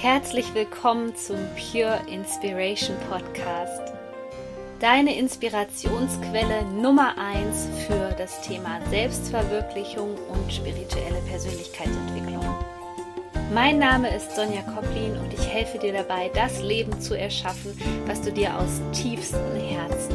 Herzlich willkommen zum Pure Inspiration Podcast. Deine Inspirationsquelle Nummer 1 für das Thema Selbstverwirklichung und spirituelle Persönlichkeitsentwicklung. Mein Name ist Sonja Koplin und ich helfe dir dabei, das Leben zu erschaffen, was du dir aus tiefstem Herzen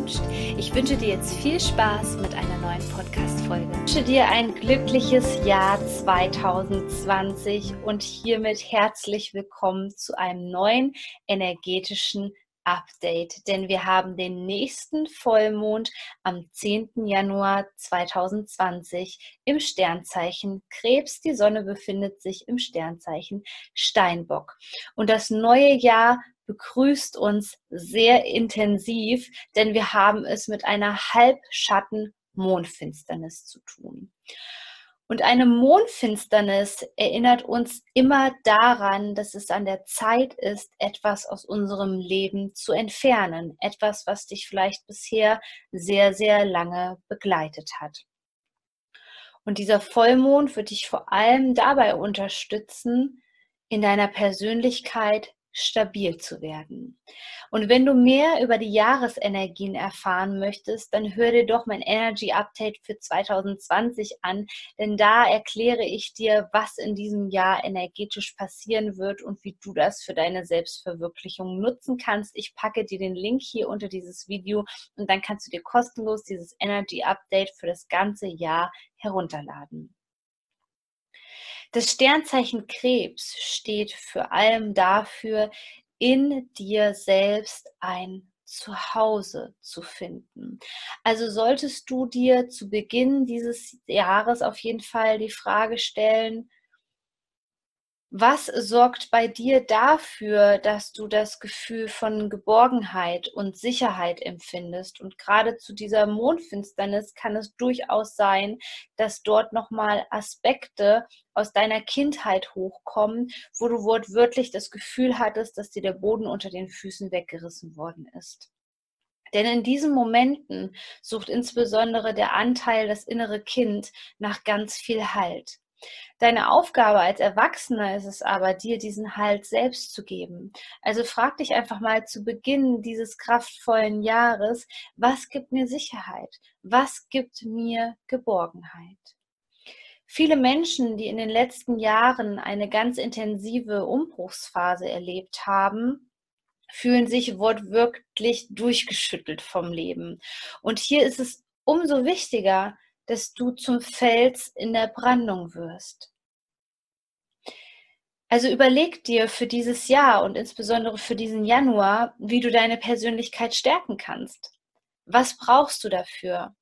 wünschst. Ich wünsche dir jetzt viel Spaß mit einer neuen Podcast-Folge. Ich wünsche dir ein glückliches Jahr 2020 und hiermit herzlich willkommen zu einem neuen energetischen Update, denn wir haben den nächsten Vollmond am 10. Januar 2020 im Sternzeichen Krebs. Die Sonne befindet sich im Sternzeichen Steinbock. Und das neue Jahr begrüßt uns sehr intensiv, denn wir haben es mit einer Halbschatten-Mondfinsternis zu tun. Und eine Mondfinsternis erinnert uns immer daran, dass es an der Zeit ist, etwas aus unserem Leben zu entfernen. Etwas, was dich vielleicht bisher sehr, sehr lange begleitet hat. Und dieser Vollmond wird dich vor allem dabei unterstützen, in deiner Persönlichkeit stabil zu werden. Und wenn du mehr über die Jahresenergien erfahren möchtest, dann hör dir doch mein Energy Update für 2020 an, denn da erkläre ich dir, was in diesem Jahr energetisch passieren wird und wie du das für deine Selbstverwirklichung nutzen kannst. Ich packe dir den Link hier unter dieses Video und dann kannst du dir kostenlos dieses Energy Update für das ganze Jahr herunterladen. Das Sternzeichen Krebs steht vor allem dafür, in dir selbst ein Zuhause zu finden. Also solltest du dir zu Beginn dieses Jahres auf jeden Fall die Frage stellen, was sorgt bei dir dafür, dass du das Gefühl von Geborgenheit und Sicherheit empfindest? Und gerade zu dieser Mondfinsternis kann es durchaus sein, dass dort nochmal Aspekte aus deiner Kindheit hochkommen, wo du wortwörtlich das Gefühl hattest, dass dir der Boden unter den Füßen weggerissen worden ist. Denn in diesen Momenten sucht insbesondere der Anteil, das innere Kind, nach ganz viel Halt. Deine Aufgabe als Erwachsener ist es aber, dir diesen Halt selbst zu geben. Also frag dich einfach mal zu Beginn dieses kraftvollen Jahres, was gibt mir Sicherheit? Was gibt mir Geborgenheit? Viele Menschen, die in den letzten Jahren eine ganz intensive Umbruchsphase erlebt haben, fühlen sich wortwörtlich durchgeschüttelt vom Leben. Und hier ist es umso wichtiger, dass du zum Fels in der Brandung wirst. Also überleg dir für dieses Jahr und insbesondere für diesen Januar, wie du deine Persönlichkeit stärken kannst. Was brauchst du dafür?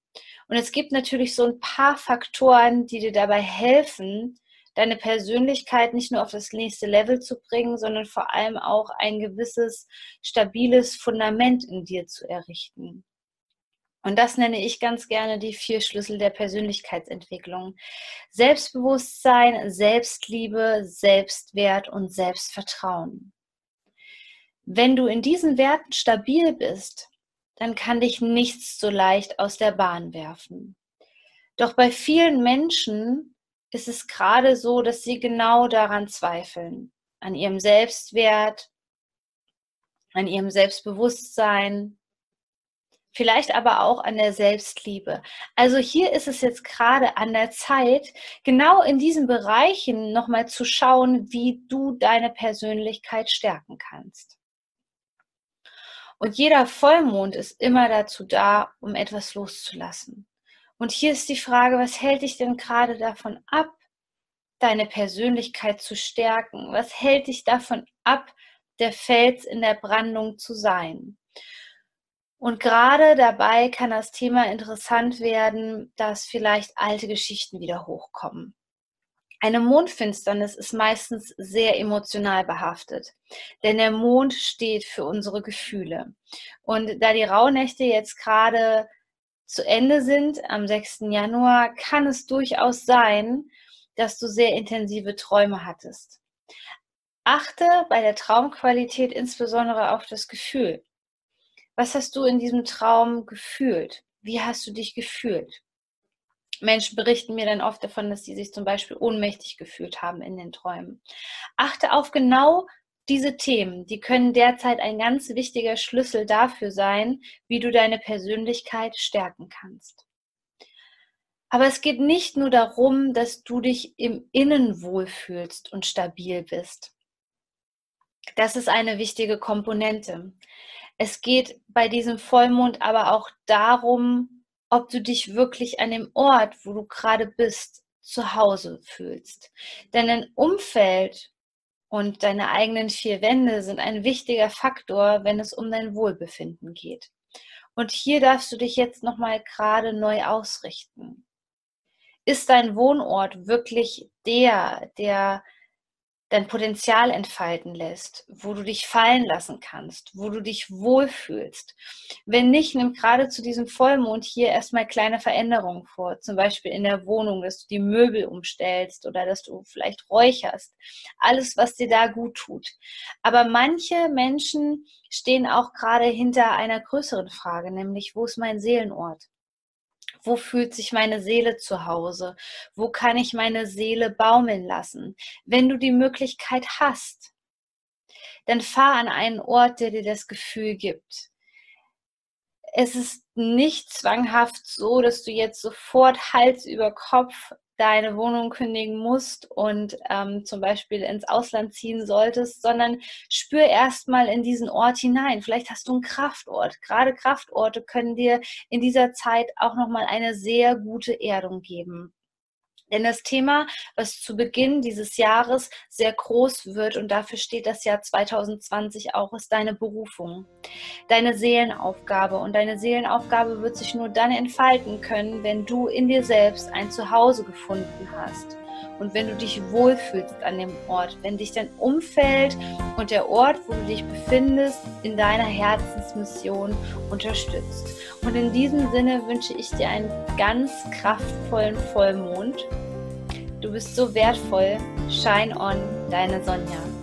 Und es gibt natürlich so ein paar Faktoren, die dir dabei helfen, deine Persönlichkeit nicht nur auf das nächste Level zu bringen, sondern vor allem auch ein gewisses stabiles Fundament in dir zu errichten. Und das nenne ich ganz gerne die vier Schlüssel der Persönlichkeitsentwicklung. Selbstbewusstsein, Selbstliebe, Selbstwert und Selbstvertrauen. Wenn du in diesen Werten stabil bist, dann kann dich nichts so leicht aus der Bahn werfen. Doch bei vielen Menschen ist es gerade so, dass sie genau daran zweifeln, an ihrem Selbstwert, an ihrem Selbstbewusstsein, vielleicht aber auch an der Selbstliebe. Also hier ist es jetzt gerade an der Zeit, genau in diesen Bereichen nochmal zu schauen, wie du deine Persönlichkeit stärken kannst. Und jeder Vollmond ist immer dazu da, um etwas loszulassen. Und hier ist die Frage, was hält dich denn gerade davon ab, deine Persönlichkeit zu stärken? Was hält dich davon ab, der Fels in der Brandung zu sein? Und gerade dabei kann das Thema interessant werden, dass vielleicht alte Geschichten wieder hochkommen. Eine Mondfinsternis ist meistens sehr emotional behaftet, denn der Mond steht für unsere Gefühle. Und da die Rauhnächte jetzt gerade zu Ende sind, am 6. Januar, kann es durchaus sein, dass du sehr intensive Träume hattest. Achte bei der Traumqualität insbesondere auf das Gefühl. Was hast du in diesem Traum gefühlt? Wie hast du dich gefühlt? Menschen berichten mir dann oft davon, dass sie sich zum Beispiel ohnmächtig gefühlt haben in den Träumen. Achte auf genau diese Themen, die können derzeit ein ganz wichtiger Schlüssel dafür sein, wie du deine Persönlichkeit stärken kannst. Aber es geht nicht nur darum, dass du dich im Innen wohlfühlst und stabil bist. Das ist eine wichtige Komponente. Es geht bei diesem Vollmond aber auch darum, ob du dich wirklich an dem Ort, wo du gerade bist, zu Hause fühlst. Denn ein Umfeld und deine eigenen vier Wände sind ein wichtiger Faktor, wenn es um dein Wohlbefinden geht. Und hier darfst du dich jetzt nochmal gerade neu ausrichten. Ist dein Wohnort wirklich der, der dein Potenzial entfalten lässt, wo du dich fallen lassen kannst, wo du dich wohlfühlst. Wenn nicht, nimm gerade zu diesem Vollmond hier erstmal kleine Veränderungen vor, zum Beispiel in der Wohnung, dass du die Möbel umstellst oder dass du vielleicht räucherst. Alles, was dir da gut tut. Aber manche Menschen stehen auch gerade hinter einer größeren Frage, nämlich wo ist mein Seelenort? Wo fühlt sich meine Seele zu Hause? Wo kann ich meine Seele baumeln lassen? Wenn du die Möglichkeit hast, dann fahr an einen Ort, der dir das Gefühl gibt. Es ist nicht zwanghaft so, dass du jetzt sofort Hals über Kopf deine Wohnung kündigen musst und ähm, zum Beispiel ins Ausland ziehen solltest, sondern spür erstmal in diesen Ort hinein. Vielleicht hast du einen Kraftort. Gerade Kraftorte können dir in dieser Zeit auch nochmal eine sehr gute Erdung geben. Denn das Thema, was zu Beginn dieses Jahres sehr groß wird und dafür steht das Jahr 2020 auch, ist deine Berufung, deine Seelenaufgabe. Und deine Seelenaufgabe wird sich nur dann entfalten können, wenn du in dir selbst ein Zuhause gefunden hast. Und wenn du dich wohlfühlst an dem Ort, wenn dich dein Umfeld und der Ort, wo du dich befindest, in deiner Herzensmission unterstützt. Und in diesem Sinne wünsche ich dir einen ganz kraftvollen Vollmond. Du bist so wertvoll. Shine on, deine Sonja.